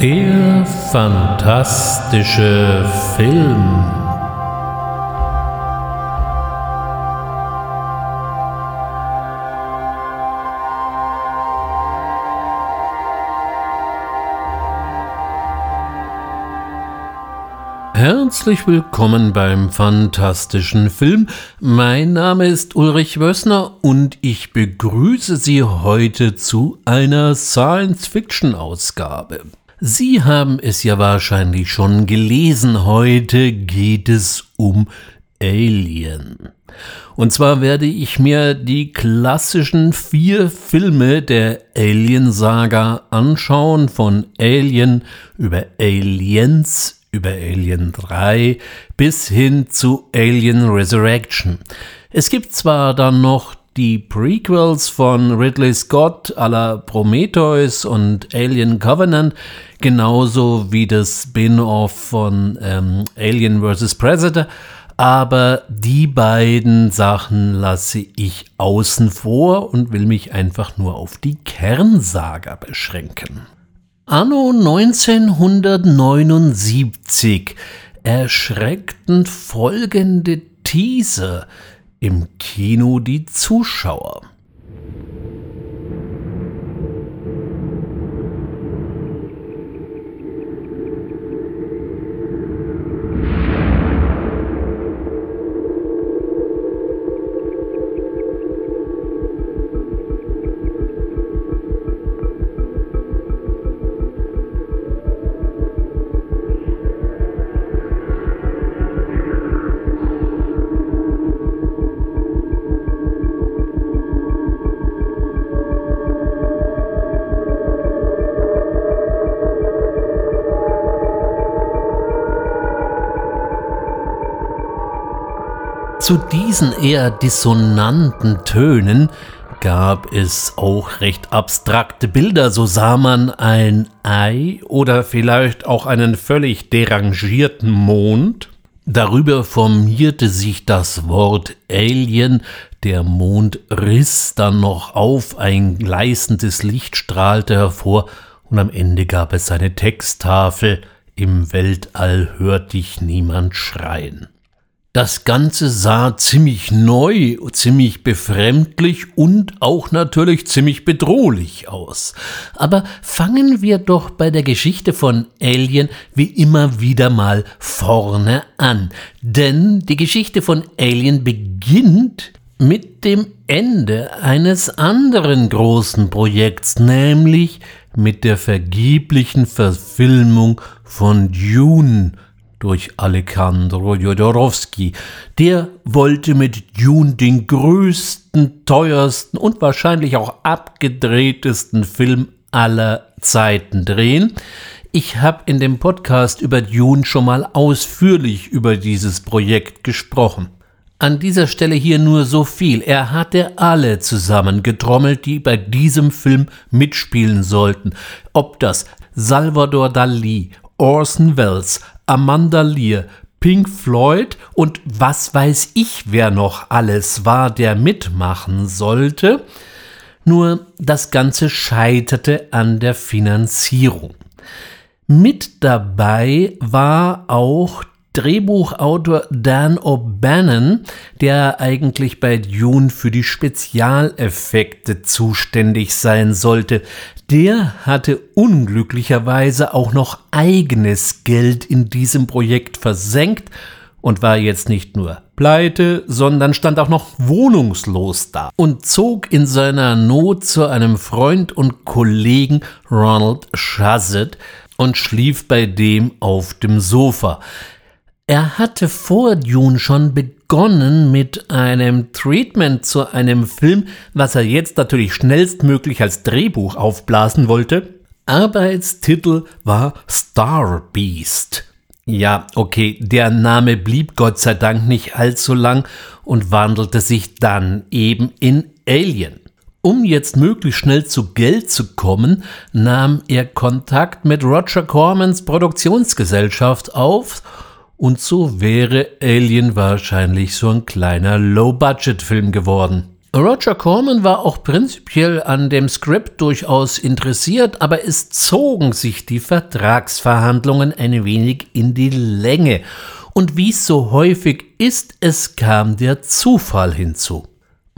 Der fantastische Film. Herzlich willkommen beim fantastischen Film. Mein Name ist Ulrich Wössner und ich begrüße Sie heute zu einer Science-Fiction-Ausgabe. Sie haben es ja wahrscheinlich schon gelesen. Heute geht es um Alien. Und zwar werde ich mir die klassischen vier Filme der Alien-Saga anschauen, von Alien über Aliens über Alien 3 bis hin zu Alien Resurrection. Es gibt zwar dann noch die Prequels von Ridley Scott à la Prometheus und Alien Covenant, genauso wie das Spin-off von ähm, Alien vs. Predator, aber die beiden Sachen lasse ich außen vor und will mich einfach nur auf die Kernsaga beschränken. Anno 1979 erschreckten folgende Teaser im Kino die Zuschauer. Zu diesen eher dissonanten Tönen gab es auch recht abstrakte Bilder. So sah man ein Ei oder vielleicht auch einen völlig derangierten Mond. Darüber formierte sich das Wort Alien. Der Mond riss dann noch auf, ein gleißendes Licht strahlte hervor und am Ende gab es eine Texttafel. Im Weltall hört dich niemand schreien. Das Ganze sah ziemlich neu, ziemlich befremdlich und auch natürlich ziemlich bedrohlich aus. Aber fangen wir doch bei der Geschichte von Alien wie immer wieder mal vorne an. Denn die Geschichte von Alien beginnt mit dem Ende eines anderen großen Projekts, nämlich mit der vergeblichen Verfilmung von Dune durch Alejandro Jodorowsky. Der wollte mit Dune den größten, teuersten und wahrscheinlich auch abgedrehtesten Film aller Zeiten drehen. Ich habe in dem Podcast über Dune schon mal ausführlich über dieses Projekt gesprochen. An dieser Stelle hier nur so viel. Er hatte alle zusammengetrommelt, die bei diesem Film mitspielen sollten. Ob das Salvador Dali, Orson Welles, Amanda Lear, Pink Floyd und was weiß ich, wer noch alles war, der mitmachen sollte. Nur das Ganze scheiterte an der Finanzierung. Mit dabei war auch Drehbuchautor Dan O'Bannon, der eigentlich bei Dune für die Spezialeffekte zuständig sein sollte. Der hatte unglücklicherweise auch noch eigenes Geld in diesem Projekt versenkt und war jetzt nicht nur pleite, sondern stand auch noch wohnungslos da und zog in seiner Not zu einem Freund und Kollegen Ronald Shazet und schlief bei dem auf dem Sofa. Er hatte vor Dune schon begonnen mit einem Treatment zu einem Film, was er jetzt natürlich schnellstmöglich als Drehbuch aufblasen wollte. Arbeitstitel war Star Beast. Ja, okay, der Name blieb Gott sei Dank nicht allzu lang und wandelte sich dann eben in Alien. Um jetzt möglichst schnell zu Geld zu kommen, nahm er Kontakt mit Roger Cormans Produktionsgesellschaft auf und so wäre Alien wahrscheinlich so ein kleiner Low-Budget-Film geworden. Roger Corman war auch prinzipiell an dem Skript durchaus interessiert, aber es zogen sich die Vertragsverhandlungen ein wenig in die Länge. Und wie es so häufig ist, es kam der Zufall hinzu.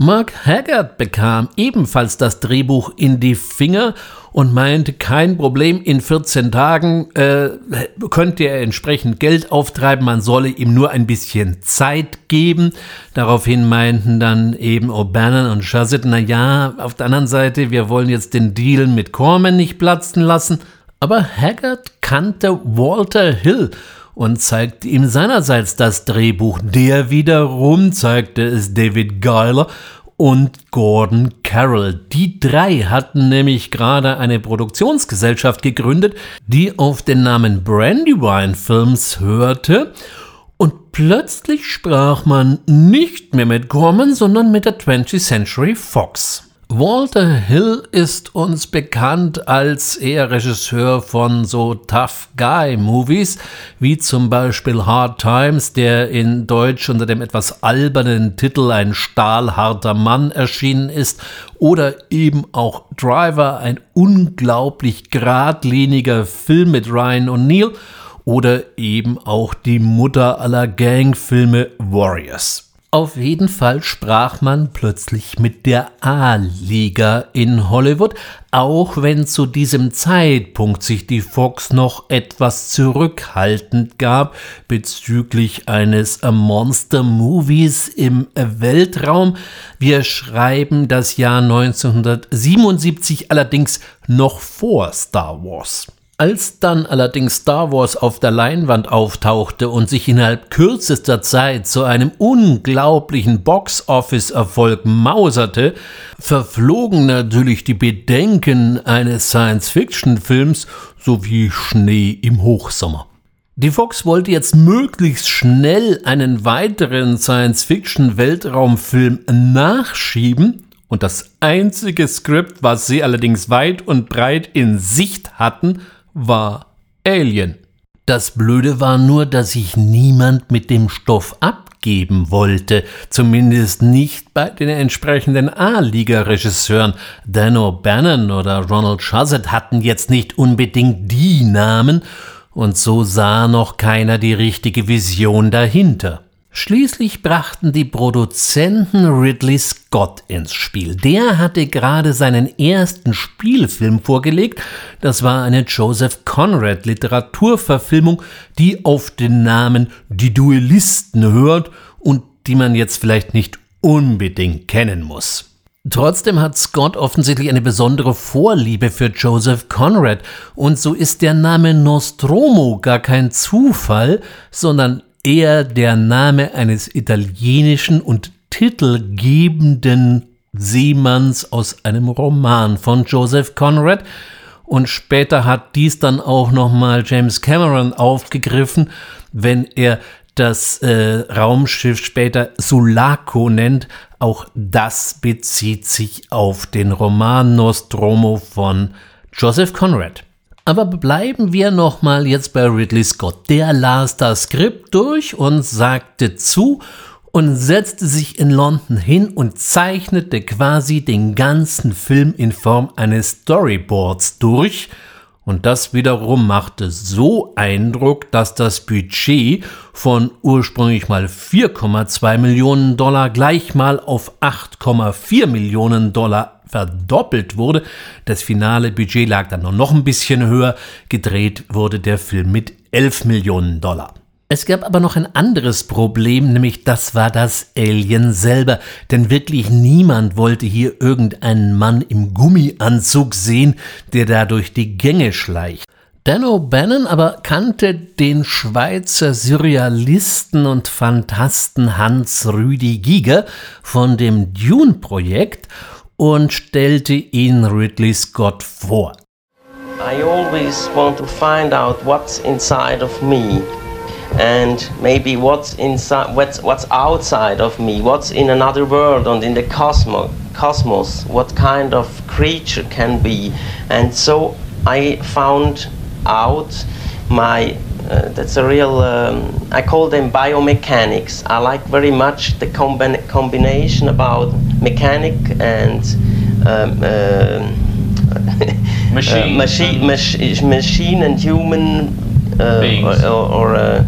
Mark Haggard bekam ebenfalls das Drehbuch in die Finger und meinte, kein Problem, in 14 Tagen äh, könnte er entsprechend Geld auftreiben, man solle ihm nur ein bisschen Zeit geben. Daraufhin meinten dann eben O'Bannon und Shazit, na ja, auf der anderen Seite, wir wollen jetzt den Deal mit Corman nicht platzen lassen. Aber Haggard kannte Walter Hill und zeigte ihm seinerseits das Drehbuch. Der wiederum zeigte es David Geiler und Gordon Carroll. Die drei hatten nämlich gerade eine Produktionsgesellschaft gegründet, die auf den Namen Brandywine Films hörte und plötzlich sprach man nicht mehr mit Gorman, sondern mit der 20th Century Fox. Walter Hill ist uns bekannt als eher Regisseur von so Tough Guy Movies, wie zum Beispiel Hard Times, der in Deutsch unter dem etwas albernen Titel Ein stahlharter Mann erschienen ist, oder eben auch Driver, ein unglaublich geradliniger Film mit Ryan O'Neill, oder eben auch die Mutter aller Gangfilme Warriors. Auf jeden Fall sprach man plötzlich mit der A-Liga in Hollywood, auch wenn zu diesem Zeitpunkt sich die Fox noch etwas zurückhaltend gab bezüglich eines Monster-Movies im Weltraum. Wir schreiben das Jahr 1977 allerdings noch vor Star Wars. Als dann allerdings Star Wars auf der Leinwand auftauchte und sich innerhalb kürzester Zeit zu einem unglaublichen Box-Office-Erfolg mauserte, verflogen natürlich die Bedenken eines Science-Fiction-Films sowie Schnee im Hochsommer. Die Fox wollte jetzt möglichst schnell einen weiteren Science-Fiction-Weltraumfilm nachschieben und das einzige Skript, was sie allerdings weit und breit in Sicht hatten, war Alien. Das Blöde war nur, dass sich niemand mit dem Stoff abgeben wollte, zumindest nicht bei den entsprechenden A-Liga-Regisseuren. Dan O'Bannon oder Ronald Shazet hatten jetzt nicht unbedingt die Namen, und so sah noch keiner die richtige Vision dahinter. Schließlich brachten die Produzenten Ridley Scott ins Spiel. Der hatte gerade seinen ersten Spielfilm vorgelegt. Das war eine Joseph Conrad Literaturverfilmung, die auf den Namen Die Duellisten hört und die man jetzt vielleicht nicht unbedingt kennen muss. Trotzdem hat Scott offensichtlich eine besondere Vorliebe für Joseph Conrad und so ist der Name Nostromo gar kein Zufall, sondern eher der Name eines italienischen und titelgebenden Seemanns aus einem Roman von Joseph Conrad. Und später hat dies dann auch nochmal James Cameron aufgegriffen, wenn er das äh, Raumschiff später Sulaco nennt. Auch das bezieht sich auf den Roman Nostromo von Joseph Conrad. Aber bleiben wir nochmal jetzt bei Ridley Scott. Der las das Skript durch und sagte zu und setzte sich in London hin und zeichnete quasi den ganzen Film in Form eines Storyboards durch. Und das wiederum machte so Eindruck, dass das Budget von ursprünglich mal 4,2 Millionen Dollar gleich mal auf 8,4 Millionen Dollar verdoppelt wurde. Das finale Budget lag dann noch ein bisschen höher. Gedreht wurde der Film mit 11 Millionen Dollar. Es gab aber noch ein anderes Problem, nämlich das war das Alien selber. Denn wirklich niemand wollte hier irgendeinen Mann im Gummianzug sehen, der da durch die Gänge schleicht. Dan O'Bannon aber kannte den Schweizer Surrealisten und Phantasten Hans Rüdi Giger von dem Dune-Projekt und stellte ihn Ridley Scott vor. I always want to find out what's inside of me and maybe what's inside what's, what's outside of me what's in another world and in the cosmos cosmos what kind of creature can be and so i found out my uh, that's a real um, i call them biomechanics i like very much the combi combination about mechanic and um, uh, Machine. machine, mach- machine and human uh, or, or uh,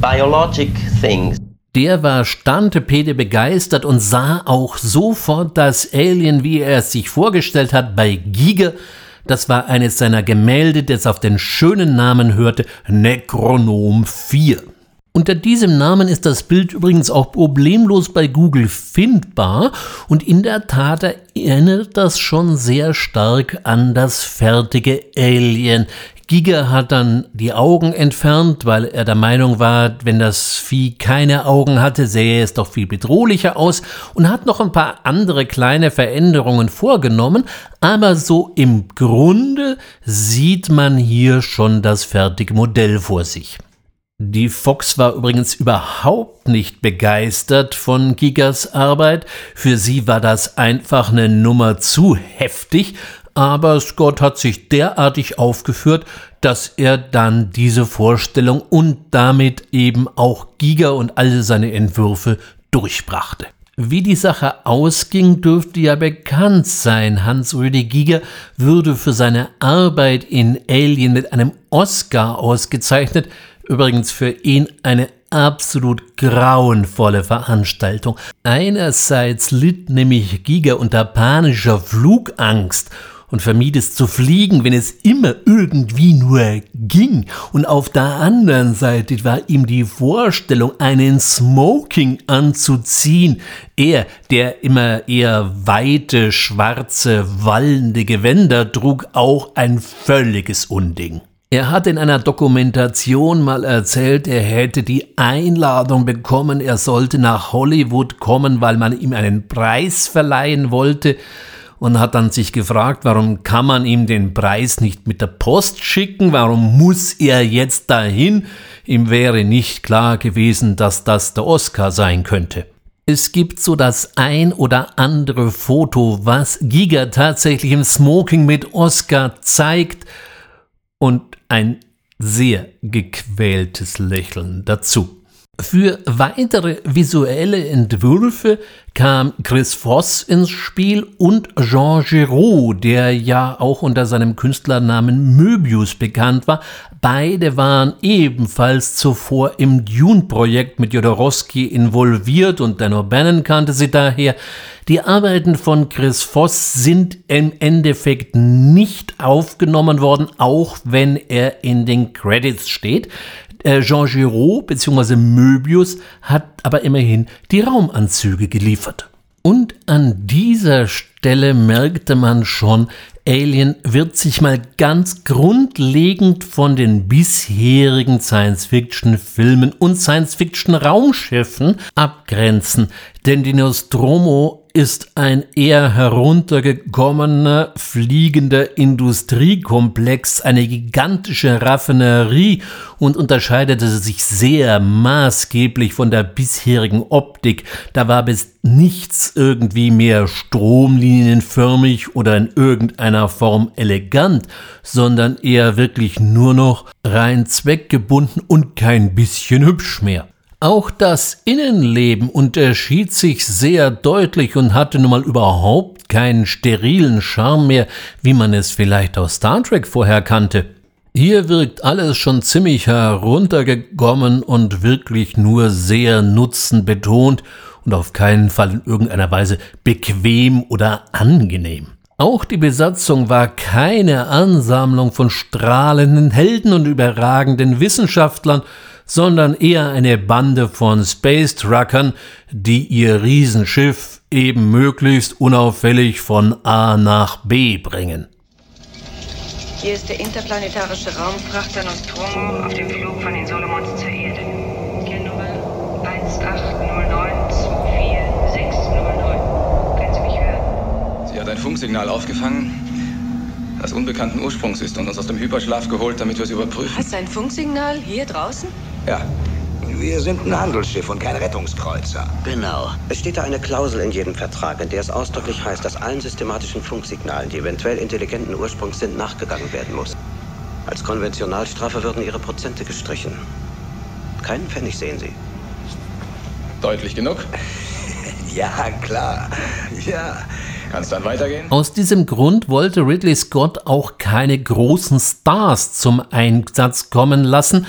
biologic things. Der war Stantepede begeistert und sah auch sofort das Alien, wie er es sich vorgestellt hat, bei Giger. Das war eines seiner Gemälde, das auf den schönen Namen hörte, Necronom 4. Unter diesem Namen ist das Bild übrigens auch problemlos bei Google findbar und in der Tat erinnert das schon sehr stark an das fertige Alien. Giga hat dann die Augen entfernt, weil er der Meinung war, wenn das Vieh keine Augen hatte, sähe es doch viel bedrohlicher aus und hat noch ein paar andere kleine Veränderungen vorgenommen, aber so im Grunde sieht man hier schon das fertige Modell vor sich. Die Fox war übrigens überhaupt nicht begeistert von Gigas Arbeit. Für sie war das einfach eine Nummer zu heftig, aber Scott hat sich derartig aufgeführt, dass er dann diese Vorstellung und damit eben auch Giga und alle seine Entwürfe durchbrachte. Wie die Sache ausging, dürfte ja bekannt sein. Hans-Rüdi Giger würde für seine Arbeit in Alien mit einem Oscar ausgezeichnet. Übrigens für ihn eine absolut grauenvolle Veranstaltung. Einerseits litt nämlich Giga unter panischer Flugangst und vermied es zu fliegen, wenn es immer irgendwie nur ging. Und auf der anderen Seite war ihm die Vorstellung, einen Smoking anzuziehen, er, der immer eher weite, schwarze, wallende Gewänder trug, auch ein völliges Unding. Er hat in einer Dokumentation mal erzählt, er hätte die Einladung bekommen, er sollte nach Hollywood kommen, weil man ihm einen Preis verleihen wollte und hat dann sich gefragt, warum kann man ihm den Preis nicht mit der Post schicken, warum muss er jetzt dahin? Ihm wäre nicht klar gewesen, dass das der Oscar sein könnte. Es gibt so das ein oder andere Foto, was Giga tatsächlich im Smoking mit Oscar zeigt und ein sehr gequältes Lächeln dazu. Für weitere visuelle Entwürfe kam Chris Voss ins Spiel und Jean Giraud, der ja auch unter seinem Künstlernamen Möbius bekannt war. Beide waren ebenfalls zuvor im Dune-Projekt mit Jodorowsky involviert und Dan O'Bannon kannte sie daher. Die Arbeiten von Chris Voss sind im Endeffekt nicht aufgenommen worden, auch wenn er in den Credits steht. Äh, Jean Giraud bzw. Möbius hat aber immerhin die Raumanzüge geliefert. Und an dieser Stelle merkte man schon, Alien wird sich mal ganz grundlegend von den bisherigen Science-Fiction-Filmen und Science-Fiction-Raumschiffen abgrenzen, denn die Nostromo ist ein eher heruntergekommener, fliegender Industriekomplex, eine gigantische Raffinerie und unterscheidete sich sehr maßgeblich von der bisherigen Optik. Da war bis nichts irgendwie mehr stromlinienförmig oder in irgendeiner Form elegant, sondern eher wirklich nur noch rein zweckgebunden und kein bisschen hübsch mehr. Auch das Innenleben unterschied sich sehr deutlich und hatte nun mal überhaupt keinen sterilen Charme mehr, wie man es vielleicht aus Star Trek vorher kannte. Hier wirkt alles schon ziemlich heruntergekommen und wirklich nur sehr nutzenbetont und auf keinen Fall in irgendeiner Weise bequem oder angenehm. Auch die Besatzung war keine Ansammlung von strahlenden Helden und überragenden Wissenschaftlern, sondern eher eine Bande von Space Truckern, die ihr Riesenschiff eben möglichst unauffällig von A nach B bringen. Hier ist der interplanetarische Raumfrachter Nostromo auf dem Flug von den Solomons zur Erde. Kennnummer 180924609. Können Sie mich hören? Sie hat ein Funksignal aufgefangen, das unbekannten Ursprungs ist und uns aus dem Hyperschlaf geholt, damit wir es überprüfen. Hast du ein Funksignal hier draußen? Ja, Wir sind ein Handelsschiff und kein Rettungskreuzer. Genau. Es steht da eine Klausel in jedem Vertrag, in der es ausdrücklich heißt, dass allen systematischen Funksignalen, die eventuell intelligenten Ursprungs sind, nachgegangen werden muss. Als Konventionalstrafe würden ihre Prozente gestrichen. Keinen Pfennig sehen Sie. deutlich genug. Ja, klar. Ja. Kann es dann weitergehen? Aus diesem Grund wollte Ridley Scott auch keine großen Stars zum Einsatz kommen lassen,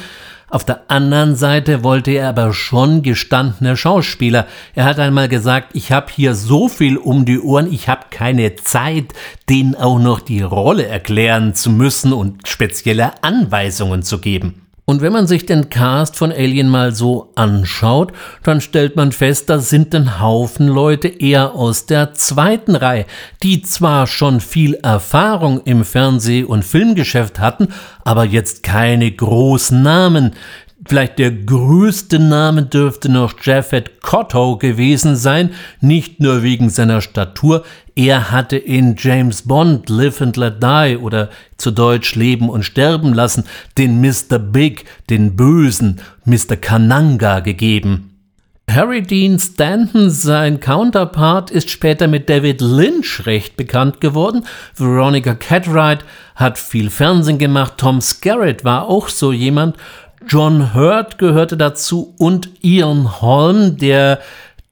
auf der anderen Seite wollte er aber schon gestandener Schauspieler. Er hat einmal gesagt, ich habe hier so viel um die Ohren, ich habe keine Zeit, denen auch noch die Rolle erklären zu müssen und spezielle Anweisungen zu geben. Und wenn man sich den Cast von Alien mal so anschaut, dann stellt man fest, da sind ein Haufen Leute eher aus der zweiten Reihe, die zwar schon viel Erfahrung im Fernseh- und Filmgeschäft hatten, aber jetzt keine großen Namen. Vielleicht der größte Name dürfte noch Japheth Kotto gewesen sein, nicht nur wegen seiner Statur, er hatte in James Bond Live and Let Die oder zu Deutsch Leben und Sterben lassen den Mr. Big, den bösen Mr. Kananga gegeben. Harry Dean Stanton, sein Counterpart, ist später mit David Lynch recht bekannt geworden. Veronica Cartwright hat viel Fernsehen gemacht. Tom Skerritt war auch so jemand. John Hurt gehörte dazu und Ian Holm, der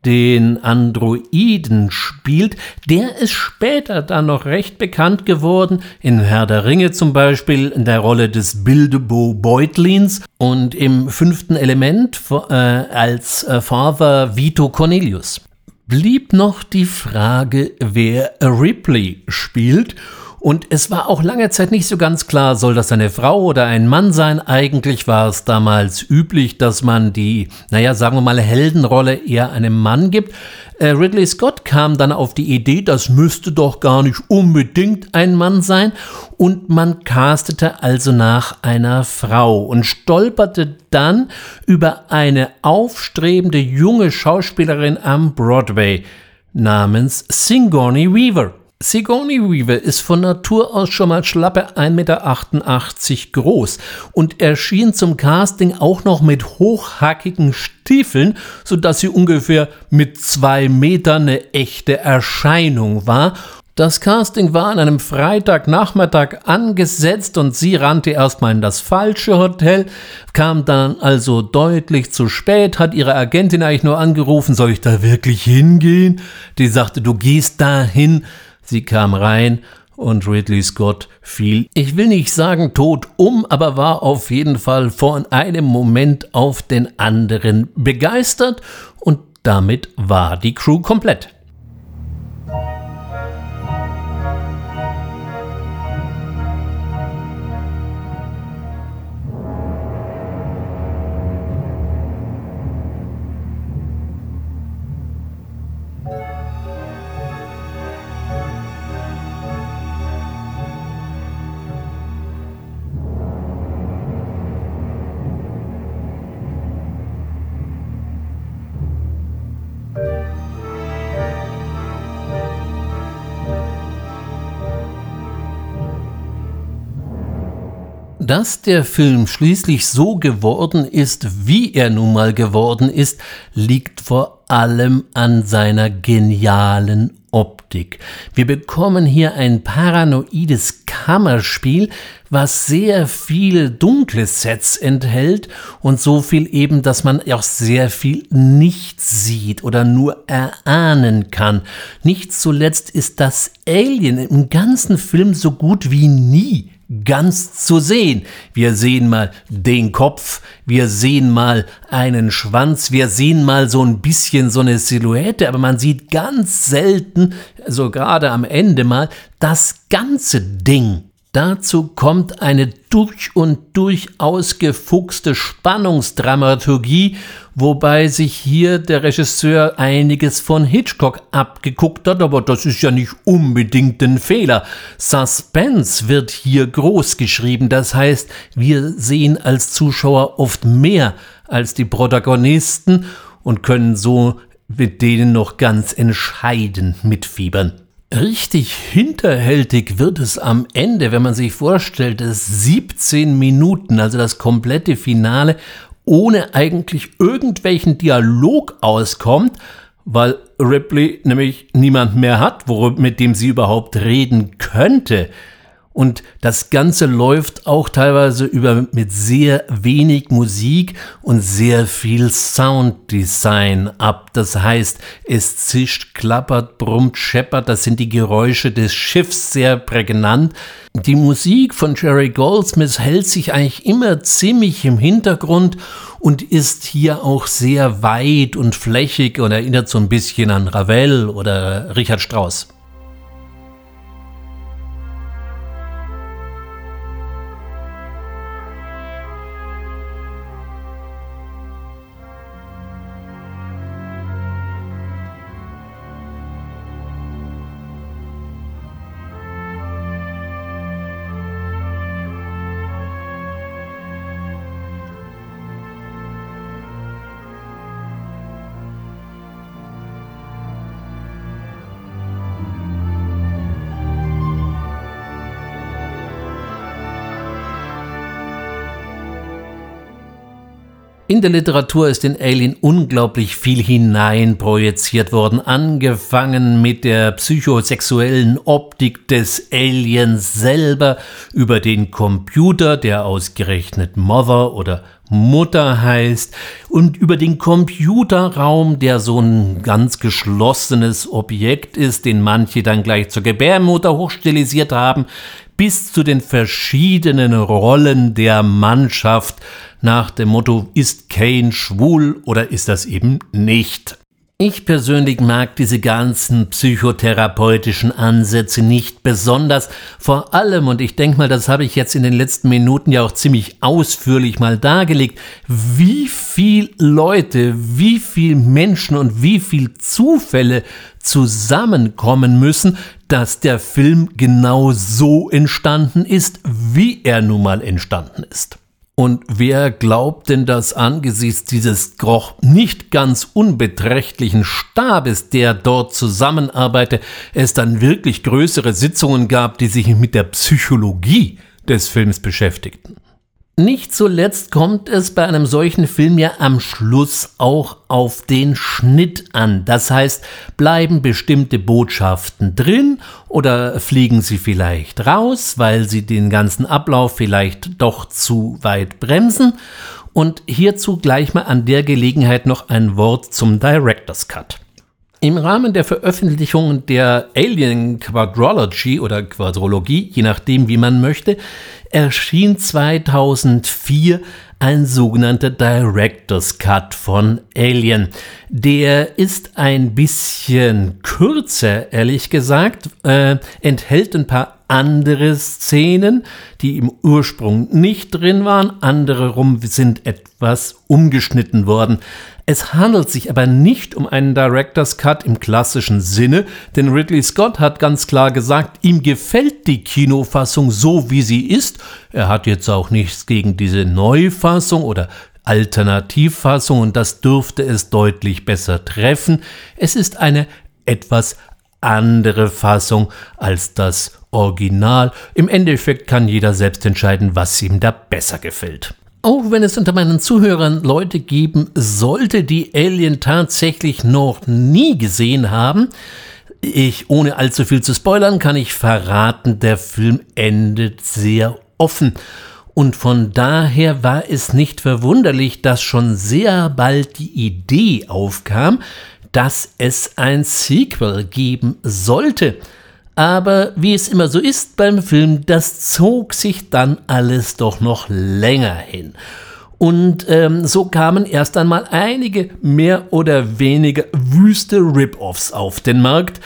den Androiden spielt, der ist später dann noch recht bekannt geworden, in Herr der Ringe zum Beispiel in der Rolle des Bilbo Beutlins. Und im fünften Element äh, als äh, Father Vito Cornelius. Blieb noch die Frage, wer Ripley spielt und es war auch lange Zeit nicht so ganz klar, soll das eine Frau oder ein Mann sein. Eigentlich war es damals üblich, dass man die, naja, sagen wir mal, Heldenrolle eher einem Mann gibt. Äh, Ridley Scott kam dann auf die Idee, das müsste doch gar nicht unbedingt ein Mann sein. Und man castete also nach einer Frau und stolperte dann über eine aufstrebende junge Schauspielerin am Broadway namens Sigourney Weaver. Sigourney Weaver ist von Natur aus schon mal schlappe 1,88 Meter groß und erschien zum Casting auch noch mit hochhackigen Stiefeln, sodass sie ungefähr mit zwei Metern eine echte Erscheinung war das Casting war an einem Freitagnachmittag angesetzt und sie rannte erstmal in das falsche Hotel, kam dann also deutlich zu spät, hat ihre Agentin eigentlich nur angerufen, soll ich da wirklich hingehen? Die sagte, du gehst da hin, Sie kam rein und Ridley Scott fiel, ich will nicht sagen tot um, aber war auf jeden Fall von einem Moment auf den anderen begeistert und damit war die Crew komplett. Dass der Film schließlich so geworden ist, wie er nun mal geworden ist, liegt vor allem an seiner genialen Optik. Wir bekommen hier ein paranoides Kammerspiel, was sehr viel dunkle Sets enthält und so viel eben, dass man auch sehr viel nicht sieht oder nur erahnen kann. Nicht zuletzt ist das Alien im ganzen Film so gut wie nie ganz zu sehen. Wir sehen mal den Kopf, wir sehen mal einen Schwanz, wir sehen mal so ein bisschen so eine Silhouette, aber man sieht ganz selten, so gerade am Ende mal, das ganze Ding. Dazu kommt eine durch und durch ausgefuchste Spannungsdramaturgie, wobei sich hier der Regisseur einiges von Hitchcock abgeguckt hat, aber das ist ja nicht unbedingt ein Fehler. Suspense wird hier groß geschrieben, das heißt, wir sehen als Zuschauer oft mehr als die Protagonisten und können so mit denen noch ganz entscheidend mitfiebern. Richtig hinterhältig wird es am Ende, wenn man sich vorstellt, dass 17 Minuten, also das komplette Finale, ohne eigentlich irgendwelchen Dialog auskommt, weil Ripley nämlich niemand mehr hat, mit dem sie überhaupt reden könnte. Und das Ganze läuft auch teilweise über mit sehr wenig Musik und sehr viel Sounddesign ab. Das heißt, es zischt, klappert, brummt, scheppert. Das sind die Geräusche des Schiffs sehr prägnant. Die Musik von Jerry Goldsmith hält sich eigentlich immer ziemlich im Hintergrund und ist hier auch sehr weit und flächig und erinnert so ein bisschen an Ravel oder Richard Strauss. In der Literatur ist in Alien unglaublich viel hineinprojiziert worden, angefangen mit der psychosexuellen Optik des Aliens selber über den Computer, der ausgerechnet Mother oder Mutter heißt, und über den Computerraum, der so ein ganz geschlossenes Objekt ist, den manche dann gleich zur Gebärmutter hochstilisiert haben, bis zu den verschiedenen Rollen der Mannschaft, nach dem Motto, ist Kane schwul oder ist das eben nicht? Ich persönlich mag diese ganzen psychotherapeutischen Ansätze nicht besonders. Vor allem, und ich denke mal, das habe ich jetzt in den letzten Minuten ja auch ziemlich ausführlich mal dargelegt, wie viel Leute, wie viel Menschen und wie viel Zufälle zusammenkommen müssen, dass der Film genau so entstanden ist, wie er nun mal entstanden ist. Und wer glaubt denn, dass angesichts dieses doch nicht ganz unbeträchtlichen Stabes, der dort zusammenarbeitet, es dann wirklich größere Sitzungen gab, die sich mit der Psychologie des Films beschäftigten? Nicht zuletzt kommt es bei einem solchen Film ja am Schluss auch auf den Schnitt an. Das heißt, bleiben bestimmte Botschaften drin oder fliegen sie vielleicht raus, weil sie den ganzen Ablauf vielleicht doch zu weit bremsen. Und hierzu gleich mal an der Gelegenheit noch ein Wort zum Director's Cut. Im Rahmen der Veröffentlichung der Alien Quadrology oder Quadrologie, je nachdem wie man möchte, erschien 2004 ein sogenannter Director's Cut von Alien. Der ist ein bisschen kürzer, ehrlich gesagt, äh, enthält ein paar andere Szenen, die im Ursprung nicht drin waren, andere rum sind etwas umgeschnitten worden. Es handelt sich aber nicht um einen Director's Cut im klassischen Sinne, denn Ridley Scott hat ganz klar gesagt, ihm gefällt die Kinofassung so, wie sie ist. Er hat jetzt auch nichts gegen diese Neufassung oder Alternativfassung und das dürfte es deutlich besser treffen. Es ist eine etwas andere Fassung als das Original. Im Endeffekt kann jeder selbst entscheiden, was ihm da besser gefällt. Auch wenn es unter meinen Zuhörern Leute geben sollte, die Alien tatsächlich noch nie gesehen haben, ich, ohne allzu viel zu spoilern, kann ich verraten, der Film endet sehr offen. Und von daher war es nicht verwunderlich, dass schon sehr bald die Idee aufkam, dass es ein Sequel geben sollte. Aber wie es immer so ist beim Film, das zog sich dann alles doch noch länger hin. Und ähm, so kamen erst einmal einige mehr oder weniger wüste Rip-Offs auf den Markt.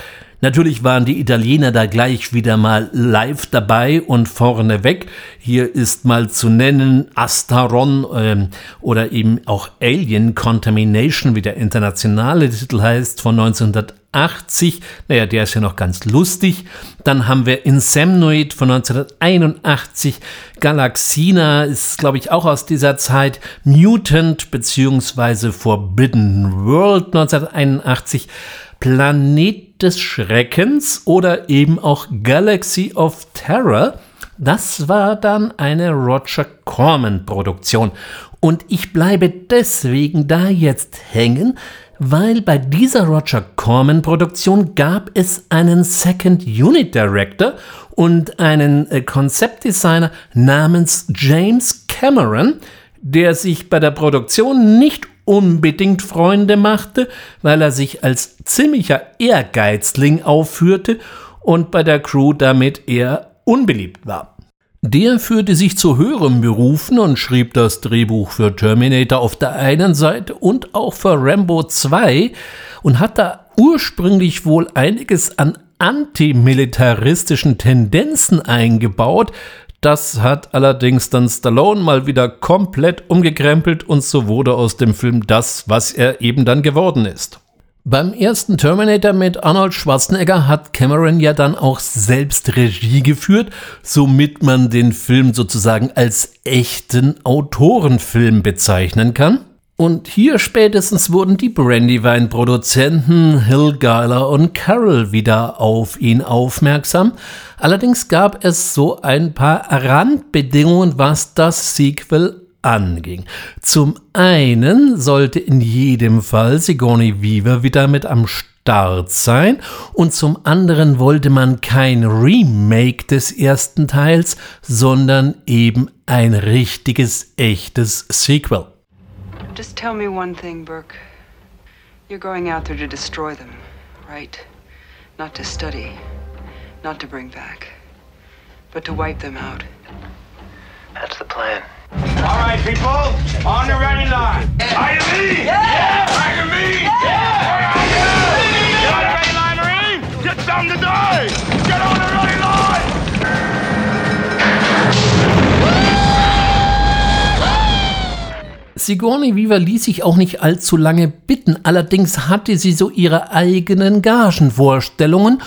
Natürlich waren die Italiener da gleich wieder mal live dabei und vorne weg. Hier ist mal zu nennen Astaron ähm, oder eben auch Alien Contamination, wie der internationale Titel heißt, von 1980. 1980, naja, der ist ja noch ganz lustig. Dann haben wir Insemnoid von 1981, Galaxina ist, glaube ich, auch aus dieser Zeit, Mutant bzw. Forbidden World 1981, Planet des Schreckens oder eben auch Galaxy of Terror. Das war dann eine Roger Corman Produktion. Und ich bleibe deswegen da jetzt hängen, weil bei dieser Roger Corman Produktion gab es einen Second Unit Director und einen äh, Konzeptdesigner namens James Cameron, der sich bei der Produktion nicht unbedingt Freunde machte, weil er sich als ziemlicher Ehrgeizling aufführte und bei der Crew damit eher unbeliebt war. Der führte sich zu höherem berufen und schrieb das Drehbuch für Terminator auf der einen Seite und auch für Rambo 2 und hat da ursprünglich wohl einiges an antimilitaristischen Tendenzen eingebaut. Das hat allerdings dann Stallone mal wieder komplett umgekrempelt und so wurde aus dem Film das, was er eben dann geworden ist. Beim ersten Terminator mit Arnold Schwarzenegger hat Cameron ja dann auch selbst Regie geführt, somit man den Film sozusagen als echten Autorenfilm bezeichnen kann. Und hier spätestens wurden die Brandywine-Produzenten Hill Geiler und Carroll wieder auf ihn aufmerksam. Allerdings gab es so ein paar Randbedingungen, was das Sequel anging. Zum einen sollte in jedem Fall Sigourney Weaver wieder mit am Start sein und zum anderen wollte man kein Remake des ersten Teils, sondern eben ein richtiges, echtes Sequel. Just tell me one thing, Burke. You're going out there to destroy them, right? Not to study, not to bring back, but to wipe them out. That's the plan. All right, people, on the ready line. Are you me? Yeah! Are you me? Yeah! Are you? Get on the ready line, Marine! Get something to die! Get on the ready line! Sigourney Weaver ließ sich auch nicht allzu lange bitten, allerdings hatte sie so ihre eigenen Gagenvorstellungen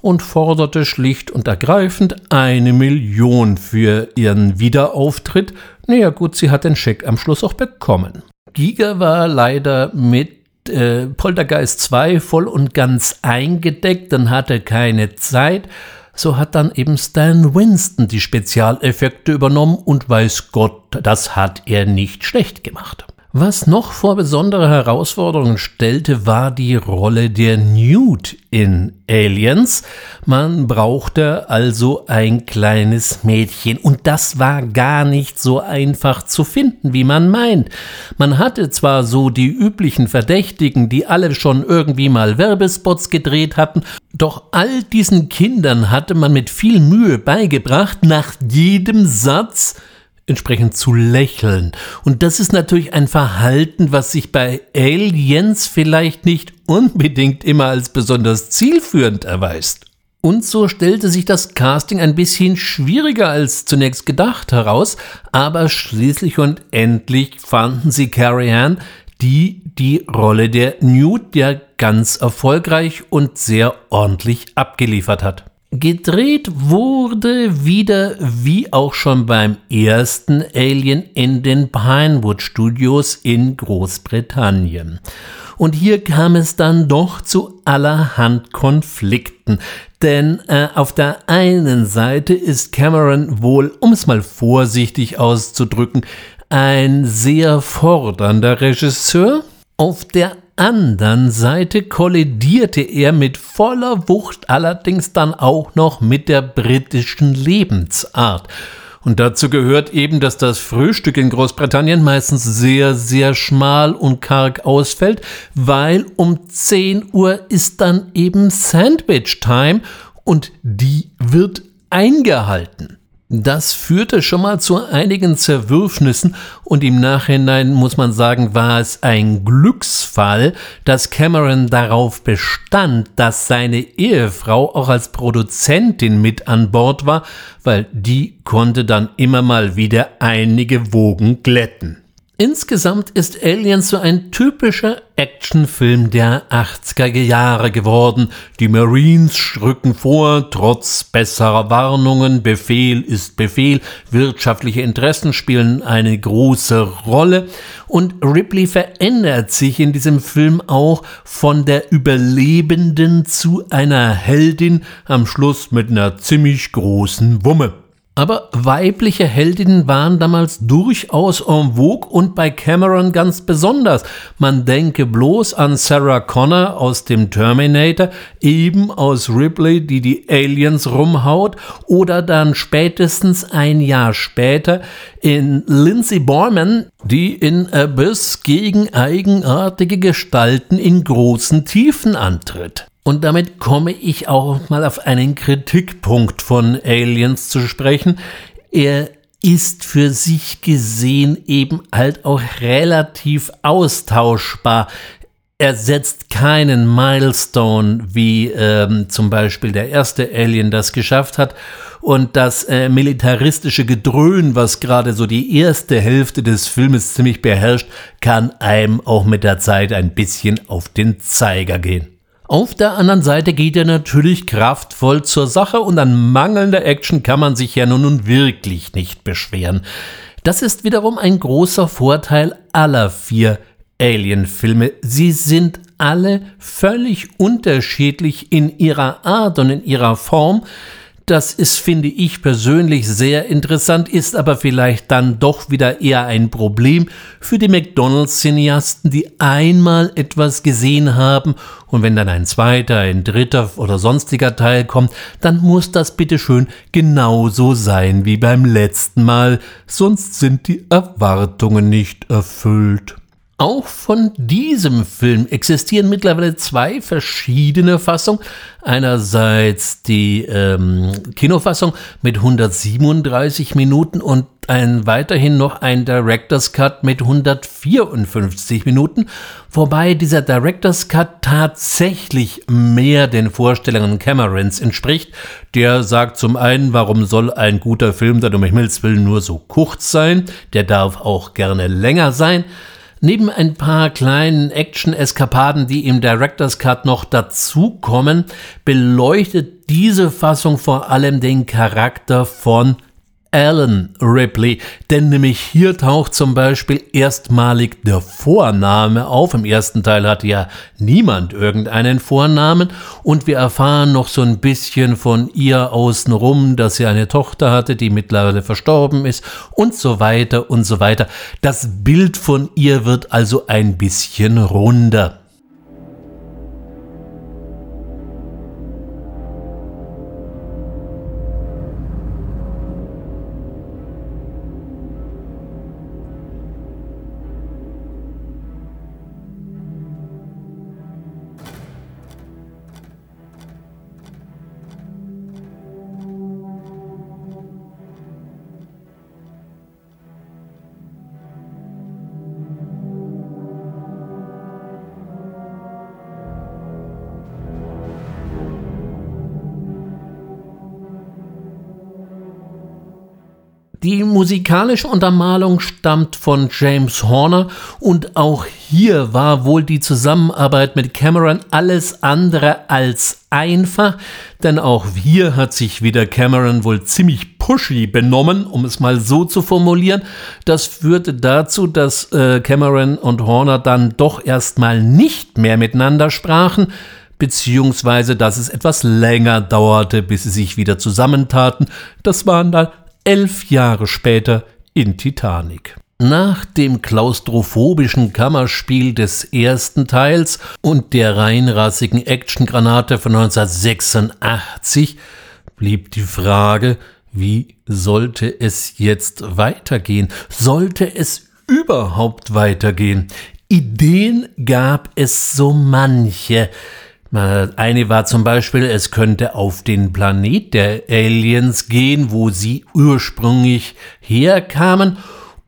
und forderte schlicht und ergreifend eine Million für ihren Wiederauftritt. Naja gut, sie hat den Scheck am Schluss auch bekommen. Giga war leider mit äh, Poltergeist 2 voll und ganz eingedeckt und hatte keine Zeit. So hat dann eben Stan Winston die Spezialeffekte übernommen und weiß Gott, das hat er nicht schlecht gemacht. Was noch vor besondere Herausforderungen stellte, war die Rolle der Newt in Aliens. Man brauchte also ein kleines Mädchen und das war gar nicht so einfach zu finden, wie man meint. Man hatte zwar so die üblichen Verdächtigen, die alle schon irgendwie mal Werbespots gedreht hatten, doch all diesen Kindern hatte man mit viel Mühe beigebracht, nach jedem Satz entsprechend zu lächeln. Und das ist natürlich ein Verhalten, was sich bei Aliens vielleicht nicht unbedingt immer als besonders zielführend erweist. Und so stellte sich das Casting ein bisschen schwieriger als zunächst gedacht heraus, aber schließlich und endlich fanden sie Carrie Ann, die die Rolle der Newt ja ganz erfolgreich und sehr ordentlich abgeliefert hat. Gedreht wurde wieder, wie auch schon beim ersten Alien, in den Pinewood Studios in Großbritannien. Und hier kam es dann doch zu allerhand Konflikten. Denn äh, auf der einen Seite ist Cameron wohl, um es mal vorsichtig auszudrücken, ein sehr fordernder Regisseur. Auf der anderen Seite kollidierte er mit voller Wucht allerdings dann auch noch mit der britischen Lebensart. Und dazu gehört eben, dass das Frühstück in Großbritannien meistens sehr, sehr schmal und karg ausfällt, weil um 10 Uhr ist dann eben Sandwich Time und die wird eingehalten. Das führte schon mal zu einigen Zerwürfnissen und im Nachhinein muss man sagen, war es ein Glücksfall, dass Cameron darauf bestand, dass seine Ehefrau auch als Produzentin mit an Bord war, weil die konnte dann immer mal wieder einige Wogen glätten. Insgesamt ist Aliens so ein typischer Actionfilm der 80er Jahre geworden. Die Marines rücken vor, trotz besserer Warnungen, Befehl ist Befehl, wirtschaftliche Interessen spielen eine große Rolle und Ripley verändert sich in diesem Film auch von der Überlebenden zu einer Heldin, am Schluss mit einer ziemlich großen Wumme. Aber weibliche Heldinnen waren damals durchaus en vogue und bei Cameron ganz besonders. Man denke bloß an Sarah Connor aus dem Terminator, eben aus Ripley, die die Aliens rumhaut, oder dann spätestens ein Jahr später in Lindsay Borman, die in Abyss gegen eigenartige Gestalten in großen Tiefen antritt. Und damit komme ich auch mal auf einen Kritikpunkt von Aliens zu sprechen. Er ist für sich gesehen eben halt auch relativ austauschbar. Er setzt keinen Milestone, wie ähm, zum Beispiel der erste Alien das geschafft hat. Und das äh, militaristische Gedröhn, was gerade so die erste Hälfte des Filmes ziemlich beherrscht, kann einem auch mit der Zeit ein bisschen auf den Zeiger gehen. Auf der anderen Seite geht er natürlich kraftvoll zur Sache und an mangelnder Action kann man sich ja nun wirklich nicht beschweren. Das ist wiederum ein großer Vorteil aller vier Alien-Filme. Sie sind alle völlig unterschiedlich in ihrer Art und in ihrer Form. Das ist, finde ich persönlich sehr interessant, ist aber vielleicht dann doch wieder eher ein Problem für die McDonalds-Cineasten, die einmal etwas gesehen haben und wenn dann ein zweiter, ein dritter oder sonstiger Teil kommt, dann muss das bitteschön genauso sein wie beim letzten Mal, sonst sind die Erwartungen nicht erfüllt. Auch von diesem Film existieren mittlerweile zwei verschiedene Fassungen. Einerseits die ähm, Kinofassung mit 137 Minuten und ein, weiterhin noch ein Director's Cut mit 154 Minuten, wobei dieser Director's Cut tatsächlich mehr den Vorstellungen Camerons entspricht. Der sagt zum einen, warum soll ein guter Film dann um Himmels Willen nur so kurz sein? Der darf auch gerne länger sein. Neben ein paar kleinen Action-Eskapaden, die im Director's Cut noch dazukommen, beleuchtet diese Fassung vor allem den Charakter von Alan Ripley, denn nämlich hier taucht zum Beispiel erstmalig der Vorname auf. Im ersten Teil hatte ja niemand irgendeinen Vornamen und wir erfahren noch so ein bisschen von ihr außenrum, dass sie eine Tochter hatte, die mittlerweile verstorben ist und so weiter und so weiter. Das Bild von ihr wird also ein bisschen runder. Die musikalische Untermalung stammt von James Horner und auch hier war wohl die Zusammenarbeit mit Cameron alles andere als einfach, denn auch hier hat sich wieder Cameron wohl ziemlich pushy benommen, um es mal so zu formulieren. Das führte dazu, dass äh, Cameron und Horner dann doch erstmal nicht mehr miteinander sprachen beziehungsweise dass es etwas länger dauerte, bis sie sich wieder zusammentaten. Das waren dann elf Jahre später in Titanic. Nach dem klaustrophobischen Kammerspiel des ersten Teils und der reinrassigen Actiongranate von 1986 blieb die Frage, wie sollte es jetzt weitergehen? Sollte es überhaupt weitergehen? Ideen gab es so manche. Eine war zum Beispiel, es könnte auf den Planet der Aliens gehen, wo sie ursprünglich herkamen,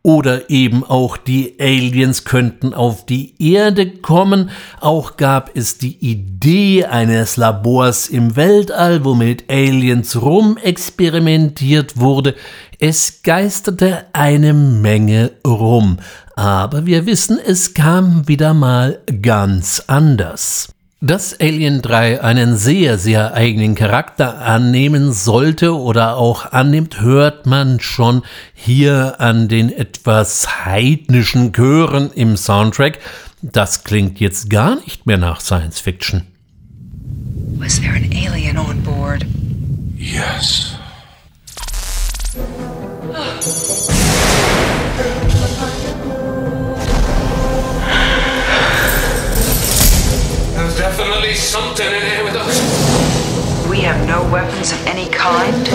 oder eben auch die Aliens könnten auf die Erde kommen. Auch gab es die Idee eines Labors im Weltall, wo mit Aliens rumexperimentiert wurde. Es geisterte eine Menge rum. Aber wir wissen, es kam wieder mal ganz anders. Dass Alien 3 einen sehr, sehr eigenen Charakter annehmen sollte oder auch annimmt, hört man schon hier an den etwas heidnischen Chören im Soundtrack. Das klingt jetzt gar nicht mehr nach Science Fiction. Was there an alien on board? Yes. something in here with us. We have no weapons of any kind.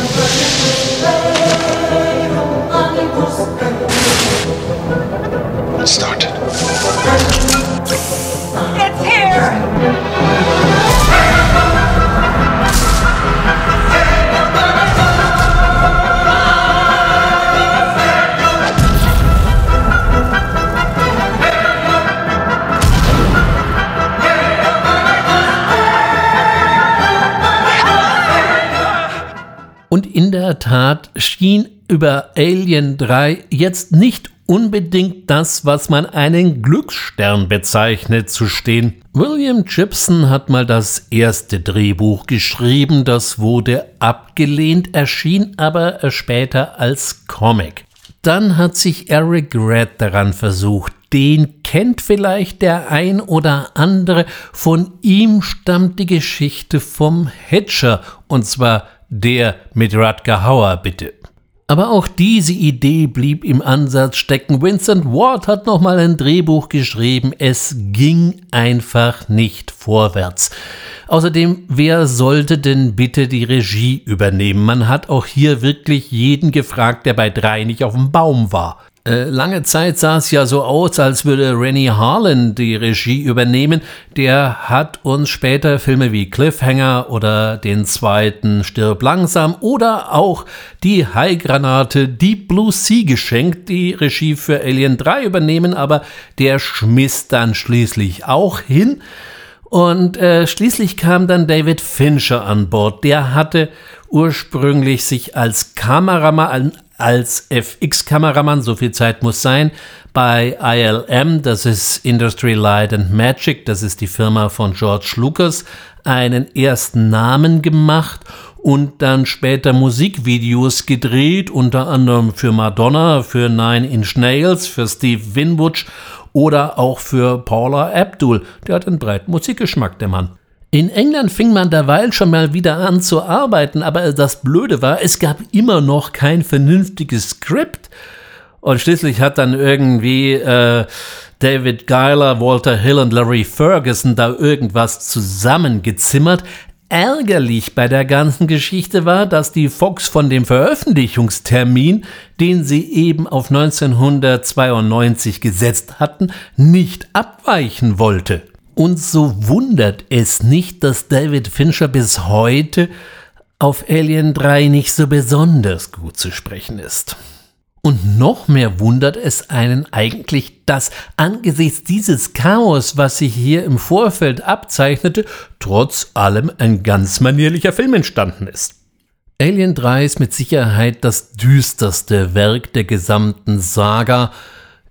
It started. It's here! Und in der Tat schien über Alien 3 jetzt nicht unbedingt das, was man einen Glücksstern bezeichnet, zu stehen. William Gibson hat mal das erste Drehbuch geschrieben, das wurde abgelehnt, erschien aber später als Comic. Dann hat sich Eric Red daran versucht. Den kennt vielleicht der ein oder andere. Von ihm stammt die Geschichte vom Hedger, und zwar der mit Rutger Hauer, bitte. Aber auch diese Idee blieb im Ansatz stecken. Vincent Ward hat nochmal ein Drehbuch geschrieben. Es ging einfach nicht vorwärts. Außerdem, wer sollte denn bitte die Regie übernehmen? Man hat auch hier wirklich jeden gefragt, der bei drei nicht auf dem Baum war. Äh, lange Zeit sah es ja so aus, als würde Rennie Harlan die Regie übernehmen. Der hat uns später Filme wie Cliffhanger oder den zweiten Stirb langsam oder auch die High-Granate Deep Blue Sea geschenkt, die Regie für Alien 3 übernehmen, aber der schmiss dann schließlich auch hin. Und äh, schließlich kam dann David Fincher an Bord. Der hatte ursprünglich sich als Kameramann, als FX-Kameramann, so viel Zeit muss sein, bei ILM, das ist Industry Light and Magic, das ist die Firma von George Lucas, einen ersten Namen gemacht und dann später Musikvideos gedreht, unter anderem für Madonna, für Nine Inch Nails, für Steve Winwood oder auch für Paula Abdul. Der hat einen breiten Musikgeschmack, der Mann. In England fing man derweil schon mal wieder an zu arbeiten, aber das Blöde war, es gab immer noch kein vernünftiges Skript. Und schließlich hat dann irgendwie äh, David Geiler, Walter Hill und Larry Ferguson da irgendwas zusammengezimmert. Ärgerlich bei der ganzen Geschichte war, dass die Fox von dem Veröffentlichungstermin, den sie eben auf 1992 gesetzt hatten, nicht abweichen wollte. Und so wundert es nicht, dass David Fincher bis heute auf Alien 3 nicht so besonders gut zu sprechen ist. Und noch mehr wundert es einen eigentlich, dass angesichts dieses Chaos, was sich hier im Vorfeld abzeichnete, trotz allem ein ganz manierlicher Film entstanden ist. Alien 3 ist mit Sicherheit das düsterste Werk der gesamten Saga,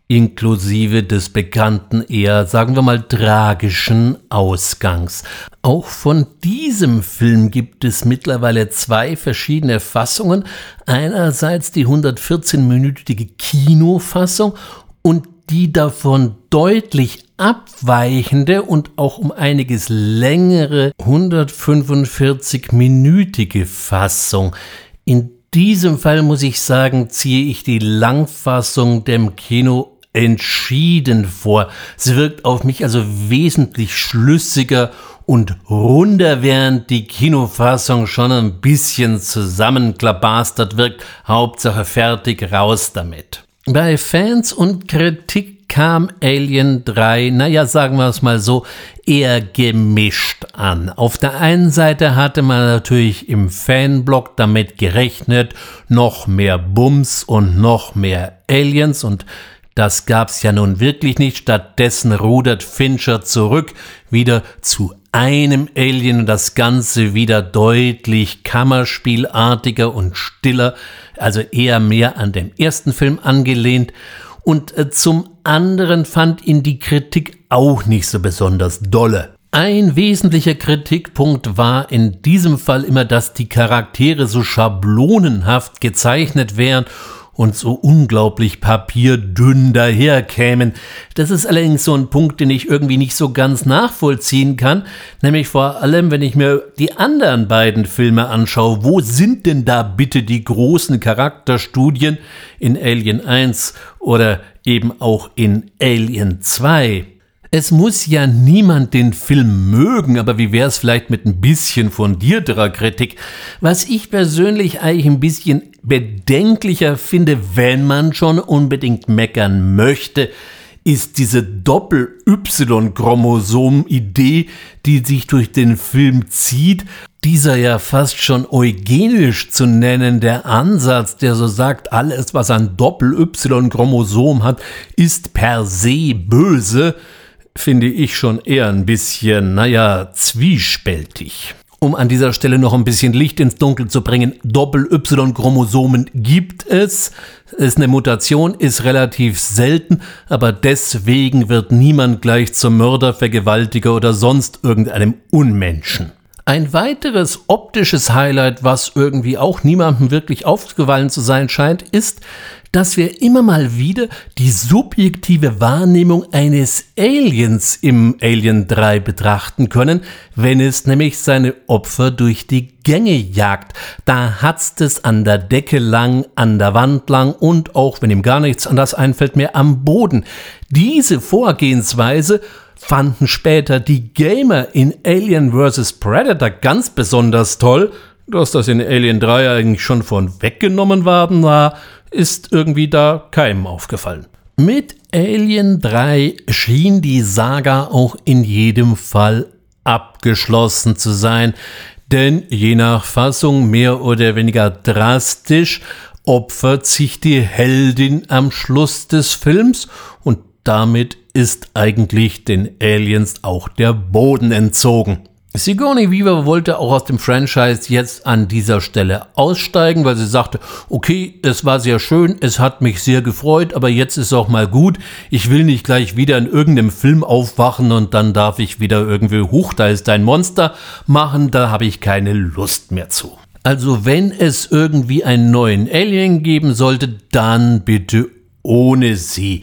inklusive des bekannten eher, sagen wir mal, tragischen Ausgangs. Auch von diesem Film gibt es mittlerweile zwei verschiedene Fassungen. Einerseits die 114-minütige Kinofassung und die davon deutlich abweichende und auch um einiges längere 145-minütige Fassung. In diesem Fall muss ich sagen, ziehe ich die Langfassung dem Kino entschieden vor. Sie wirkt auf mich also wesentlich schlüssiger und runder, während die Kinofassung schon ein bisschen zusammenklabastert wirkt. Hauptsache fertig, raus damit. Bei Fans und Kritik kam Alien 3, naja, sagen wir es mal so, eher gemischt an. Auf der einen Seite hatte man natürlich im Fanblock damit gerechnet, noch mehr Bums und noch mehr Aliens und das gab's ja nun wirklich nicht. Stattdessen rudert Fincher zurück, wieder zu einem Alien und das Ganze wieder deutlich kammerspielartiger und stiller, also eher mehr an den ersten Film angelehnt. Und äh, zum anderen fand ihn die Kritik auch nicht so besonders dolle. Ein wesentlicher Kritikpunkt war in diesem Fall immer, dass die Charaktere so schablonenhaft gezeichnet wären und so unglaublich papierdünn daherkämen. Das ist allerdings so ein Punkt, den ich irgendwie nicht so ganz nachvollziehen kann, nämlich vor allem, wenn ich mir die anderen beiden Filme anschaue, wo sind denn da bitte die großen Charakterstudien in Alien 1 oder eben auch in Alien 2? Es muss ja niemand den Film mögen, aber wie wäre es vielleicht mit ein bisschen fundierterer Kritik? Was ich persönlich eigentlich ein bisschen bedenklicher finde, wenn man schon unbedingt meckern möchte, ist diese Doppel-Y-Chromosom-Idee, die sich durch den Film zieht. Dieser ja fast schon eugenisch zu nennen, der Ansatz, der so sagt, alles, was ein Doppel-Y-Chromosom hat, ist per se böse finde ich schon eher ein bisschen, naja, zwiespältig. Um an dieser Stelle noch ein bisschen Licht ins Dunkel zu bringen, Doppel-Y-Chromosomen gibt es. Ist eine Mutation, ist relativ selten, aber deswegen wird niemand gleich zum Mörder, Vergewaltiger oder sonst irgendeinem Unmenschen. Ein weiteres optisches Highlight, was irgendwie auch niemandem wirklich aufgefallen zu sein scheint, ist, dass wir immer mal wieder die subjektive Wahrnehmung eines Aliens im Alien 3 betrachten können, wenn es nämlich seine Opfer durch die Gänge jagt. Da hat's es an der Decke lang, an der Wand lang und auch, wenn ihm gar nichts anders einfällt, mehr am Boden. Diese Vorgehensweise fanden später die Gamer in Alien vs. Predator ganz besonders toll. Dass das in Alien 3 eigentlich schon von weggenommen worden war, ist irgendwie da keinem aufgefallen. Mit Alien 3 schien die Saga auch in jedem Fall abgeschlossen zu sein, denn je nach Fassung mehr oder weniger drastisch opfert sich die Heldin am Schluss des Films und damit ist eigentlich den Aliens auch der Boden entzogen. Sigourney Weaver wollte auch aus dem Franchise jetzt an dieser Stelle aussteigen, weil sie sagte, okay, es war sehr schön, es hat mich sehr gefreut, aber jetzt ist auch mal gut. Ich will nicht gleich wieder in irgendeinem Film aufwachen und dann darf ich wieder irgendwie, huch, da ist ein Monster machen, da habe ich keine Lust mehr zu. Also wenn es irgendwie einen neuen Alien geben sollte, dann bitte ohne sie.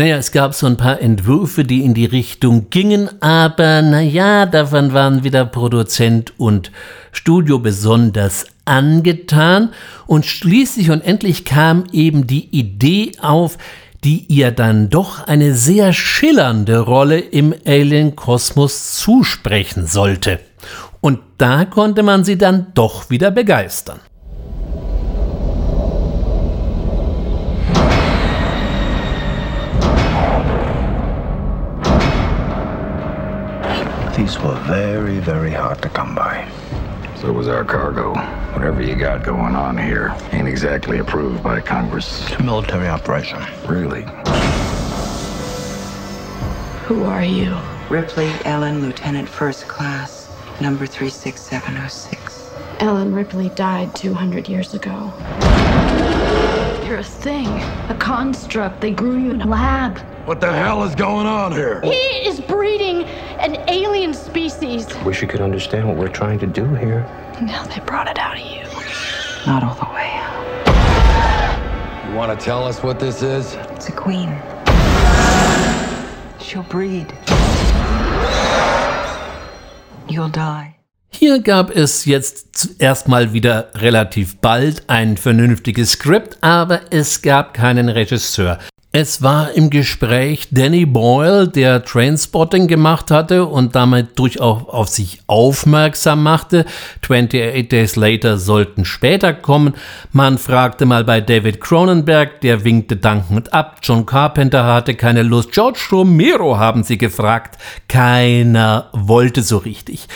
Naja, es gab so ein paar Entwürfe, die in die Richtung gingen, aber naja, davon waren wieder Produzent und Studio besonders angetan und schließlich und endlich kam eben die Idee auf, die ihr dann doch eine sehr schillernde Rolle im Alien-Kosmos zusprechen sollte. Und da konnte man sie dann doch wieder begeistern. These were very, very hard to come by. So was our cargo. Whatever you got going on here ain't exactly approved by Congress. It's a military operation. Really? Who are you? Ripley Ellen, Lieutenant First Class, number 36706. Ellen Ripley died 200 years ago. You're a thing, a construct. They grew you in a lab. What the hell is going on here? He is breeding an alien species. Wish you could understand what we're trying to do here. Now they brought it out of you. Not all the way. You want to tell us what this is? It's a queen. She'll breed. You'll die. Hier gab es jetzt erstmal wieder relativ bald ein vernünftiges Skript, aber es gab keinen Regisseur. Es war im Gespräch Danny Boyle, der Trainspotting gemacht hatte und damit durchaus auf sich aufmerksam machte. 28 Days Later sollten später kommen. Man fragte mal bei David Cronenberg, der winkte dankend ab. John Carpenter hatte keine Lust. George Romero haben sie gefragt. Keiner wollte so richtig.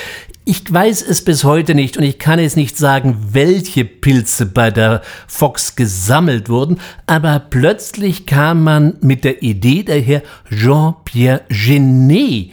Ich weiß es bis heute nicht und ich kann es nicht sagen, welche Pilze bei der Fox gesammelt wurden, aber plötzlich kam man mit der Idee daher, Jean-Pierre Genet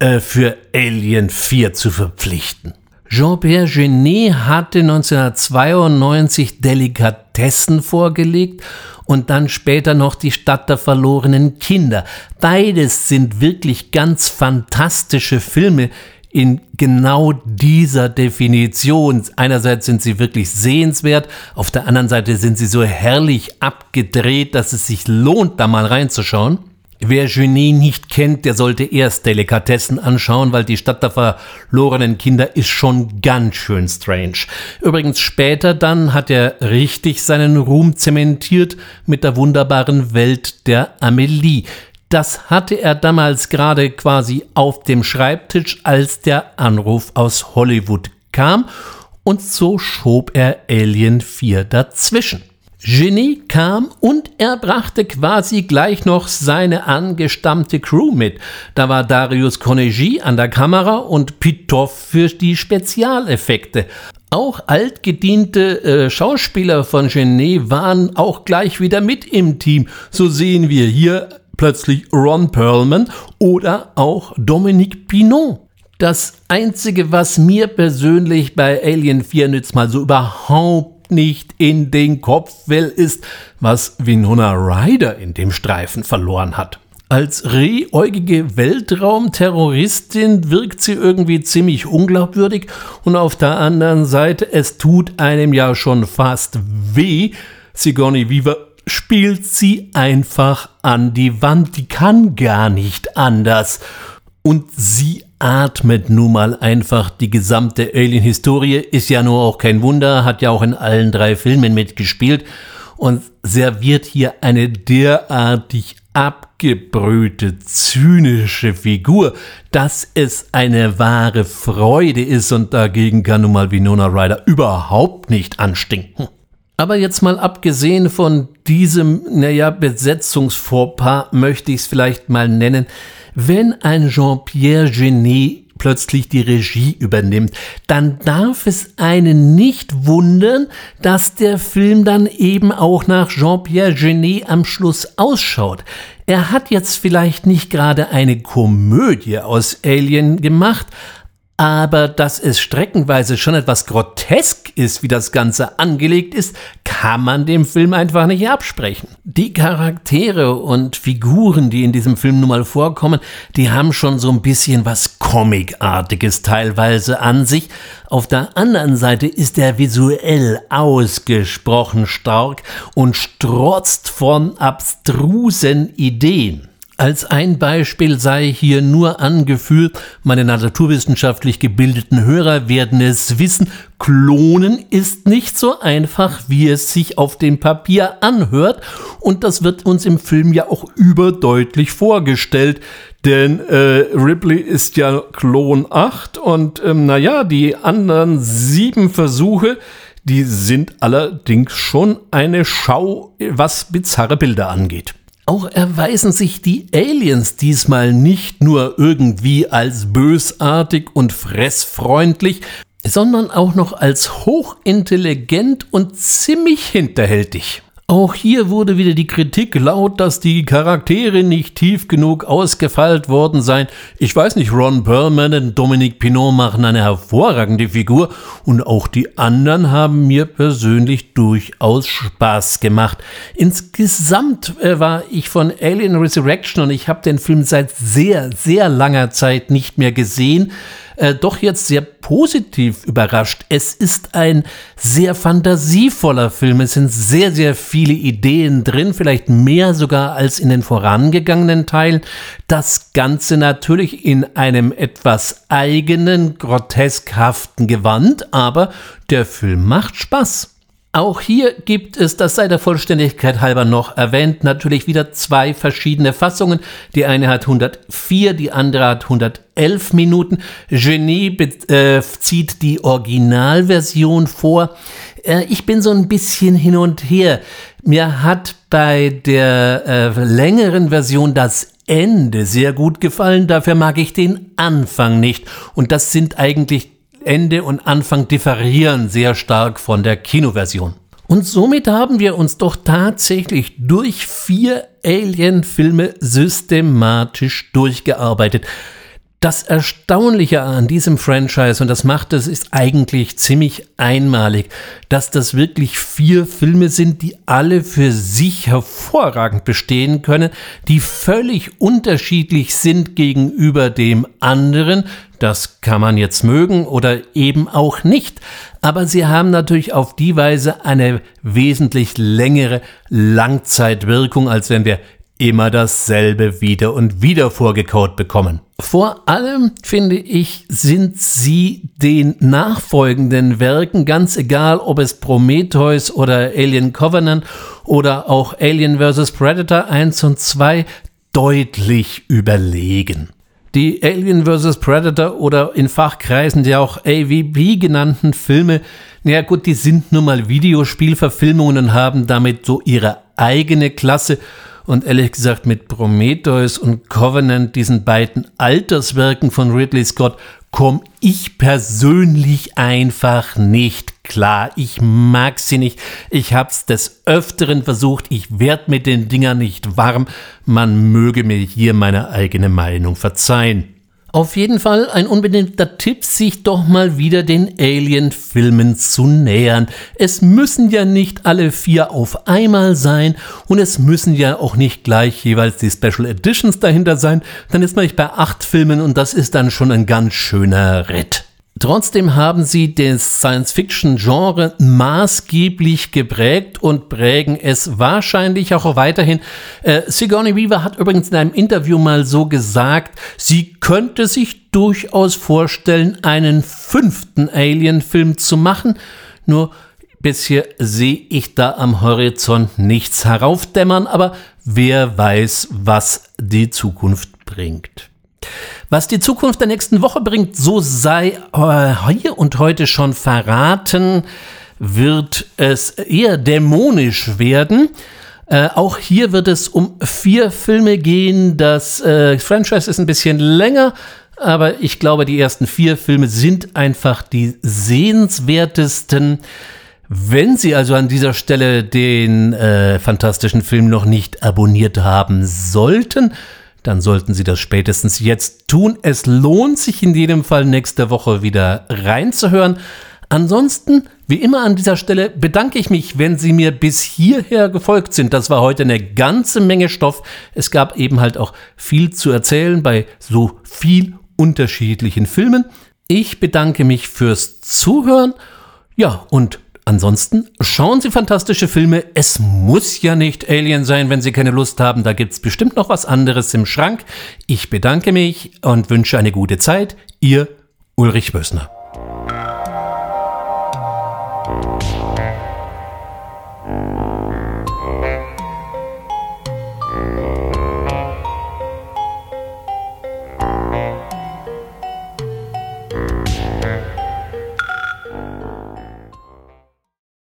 äh, für Alien 4 zu verpflichten. Jean-Pierre Genet hatte 1992 Delikatessen vorgelegt und dann später noch die Stadt der verlorenen Kinder. Beides sind wirklich ganz fantastische Filme, in genau dieser Definition. Einerseits sind sie wirklich sehenswert, auf der anderen Seite sind sie so herrlich abgedreht, dass es sich lohnt, da mal reinzuschauen. Wer Genie nicht kennt, der sollte erst Delikatessen anschauen, weil die Stadt der verlorenen Kinder ist schon ganz schön strange. Übrigens später dann hat er richtig seinen Ruhm zementiert mit der wunderbaren Welt der Amelie. Das hatte er damals gerade quasi auf dem Schreibtisch, als der Anruf aus Hollywood kam, und so schob er Alien 4 dazwischen. Genie kam und er brachte quasi gleich noch seine angestammte Crew mit. Da war Darius Koneji an der Kamera und Pitoff für die Spezialeffekte. Auch altgediente äh, Schauspieler von Genet waren auch gleich wieder mit im Team. So sehen wir hier plötzlich Ron Perlman oder auch Dominique Pinot. Das Einzige, was mir persönlich bei Alien 4 jetzt mal so überhaupt nicht in den Kopf will, ist, was Winona Ryder in dem Streifen verloren hat. Als rehäugige Weltraumterroristin wirkt sie irgendwie ziemlich unglaubwürdig und auf der anderen Seite, es tut einem ja schon fast weh, Sigourney Weaver spielt sie einfach an die Wand. Die kann gar nicht anders. Und sie atmet nun mal einfach die gesamte Alien-Historie. Ist ja nur auch kein Wunder, hat ja auch in allen drei Filmen mitgespielt und serviert hier eine derartig abgebrühte, zynische Figur, dass es eine wahre Freude ist und dagegen kann nun mal Winona Ryder überhaupt nicht anstinken. Aber jetzt mal abgesehen von diesem, naja, Besetzungsvorpaar möchte ich es vielleicht mal nennen, wenn ein Jean-Pierre Genet plötzlich die Regie übernimmt, dann darf es einen nicht wundern, dass der Film dann eben auch nach Jean-Pierre Genet am Schluss ausschaut. Er hat jetzt vielleicht nicht gerade eine Komödie aus Alien gemacht, aber dass es streckenweise schon etwas grotesk ist, wie das Ganze angelegt ist, kann man dem Film einfach nicht absprechen. Die Charaktere und Figuren, die in diesem Film nun mal vorkommen, die haben schon so ein bisschen was Comicartiges teilweise an sich. Auf der anderen Seite ist er visuell ausgesprochen stark und strotzt von abstrusen Ideen. Als ein Beispiel sei hier nur angeführt, meine naturwissenschaftlich gebildeten Hörer werden es wissen, Klonen ist nicht so einfach, wie es sich auf dem Papier anhört, und das wird uns im Film ja auch überdeutlich vorgestellt, denn äh, Ripley ist ja Klon 8 und ähm, naja, die anderen sieben Versuche, die sind allerdings schon eine Schau, was bizarre Bilder angeht. Auch erweisen sich die Aliens diesmal nicht nur irgendwie als bösartig und fressfreundlich, sondern auch noch als hochintelligent und ziemlich hinterhältig. Auch hier wurde wieder die Kritik laut, dass die Charaktere nicht tief genug ausgefeilt worden seien. Ich weiß nicht, Ron Perlman und Dominique Pinot machen eine hervorragende Figur und auch die anderen haben mir persönlich durchaus Spaß gemacht. Insgesamt äh, war ich von Alien Resurrection und ich habe den Film seit sehr, sehr langer Zeit nicht mehr gesehen äh, doch jetzt sehr positiv überrascht. Es ist ein sehr fantasievoller Film. Es sind sehr, sehr viele Ideen drin, vielleicht mehr sogar als in den vorangegangenen Teilen. Das Ganze natürlich in einem etwas eigenen, groteskhaften Gewand, aber der Film macht Spaß. Auch hier gibt es, das sei der Vollständigkeit halber noch erwähnt, natürlich wieder zwei verschiedene Fassungen. Die eine hat 104, die andere hat 111 Minuten. Genie äh, zieht die Originalversion vor. Äh, ich bin so ein bisschen hin und her. Mir hat bei der äh, längeren Version das Ende sehr gut gefallen, dafür mag ich den Anfang nicht. Und das sind eigentlich Ende und Anfang differieren sehr stark von der Kinoversion. Und somit haben wir uns doch tatsächlich durch vier Alien-Filme systematisch durchgearbeitet. Das Erstaunliche an diesem Franchise, und das macht es, ist eigentlich ziemlich einmalig, dass das wirklich vier Filme sind, die alle für sich hervorragend bestehen können, die völlig unterschiedlich sind gegenüber dem anderen. Das kann man jetzt mögen oder eben auch nicht. Aber sie haben natürlich auf die Weise eine wesentlich längere Langzeitwirkung, als wenn wir immer dasselbe wieder und wieder vorgekaut bekommen. Vor allem, finde ich, sind sie den nachfolgenden Werken, ganz egal ob es Prometheus oder Alien Covenant oder auch Alien vs. Predator 1 und 2, deutlich überlegen. Die Alien vs. Predator oder in Fachkreisen ja auch AVP genannten Filme, naja gut, die sind nun mal Videospielverfilmungen und haben damit so ihre eigene Klasse und ehrlich gesagt mit Prometheus und Covenant, diesen beiden Alterswerken von Ridley Scott, komme ich persönlich einfach nicht klar. Ich mag sie nicht. Ich hab's des Öfteren versucht. Ich werd mit den Dingern nicht warm. Man möge mir hier meine eigene Meinung verzeihen. Auf jeden Fall ein unbedingter Tipp, sich doch mal wieder den Alien-Filmen zu nähern. Es müssen ja nicht alle vier auf einmal sein und es müssen ja auch nicht gleich jeweils die Special Editions dahinter sein. Dann ist man nicht bei acht Filmen und das ist dann schon ein ganz schöner Ritt. Trotzdem haben sie das Science-Fiction-Genre maßgeblich geprägt und prägen es wahrscheinlich auch weiterhin. Äh, Sigourney Weaver hat übrigens in einem Interview mal so gesagt, sie könnte sich durchaus vorstellen, einen fünften Alien-Film zu machen. Nur bisher sehe ich da am Horizont nichts heraufdämmern, aber wer weiß, was die Zukunft bringt. Was die Zukunft der nächsten Woche bringt, so sei äh, hier und heute schon verraten, wird es eher dämonisch werden. Äh, auch hier wird es um vier Filme gehen. Das äh, Franchise ist ein bisschen länger, aber ich glaube, die ersten vier Filme sind einfach die sehenswertesten. Wenn Sie also an dieser Stelle den äh, fantastischen Film noch nicht abonniert haben sollten, dann sollten Sie das spätestens jetzt tun. Es lohnt sich in jedem Fall nächste Woche wieder reinzuhören. Ansonsten, wie immer an dieser Stelle, bedanke ich mich, wenn Sie mir bis hierher gefolgt sind. Das war heute eine ganze Menge Stoff. Es gab eben halt auch viel zu erzählen bei so viel unterschiedlichen Filmen. Ich bedanke mich fürs Zuhören. Ja, und Ansonsten schauen Sie fantastische Filme. Es muss ja nicht Alien sein, wenn Sie keine Lust haben. Da gibt es bestimmt noch was anderes im Schrank. Ich bedanke mich und wünsche eine gute Zeit. Ihr Ulrich Bösner. Thank you.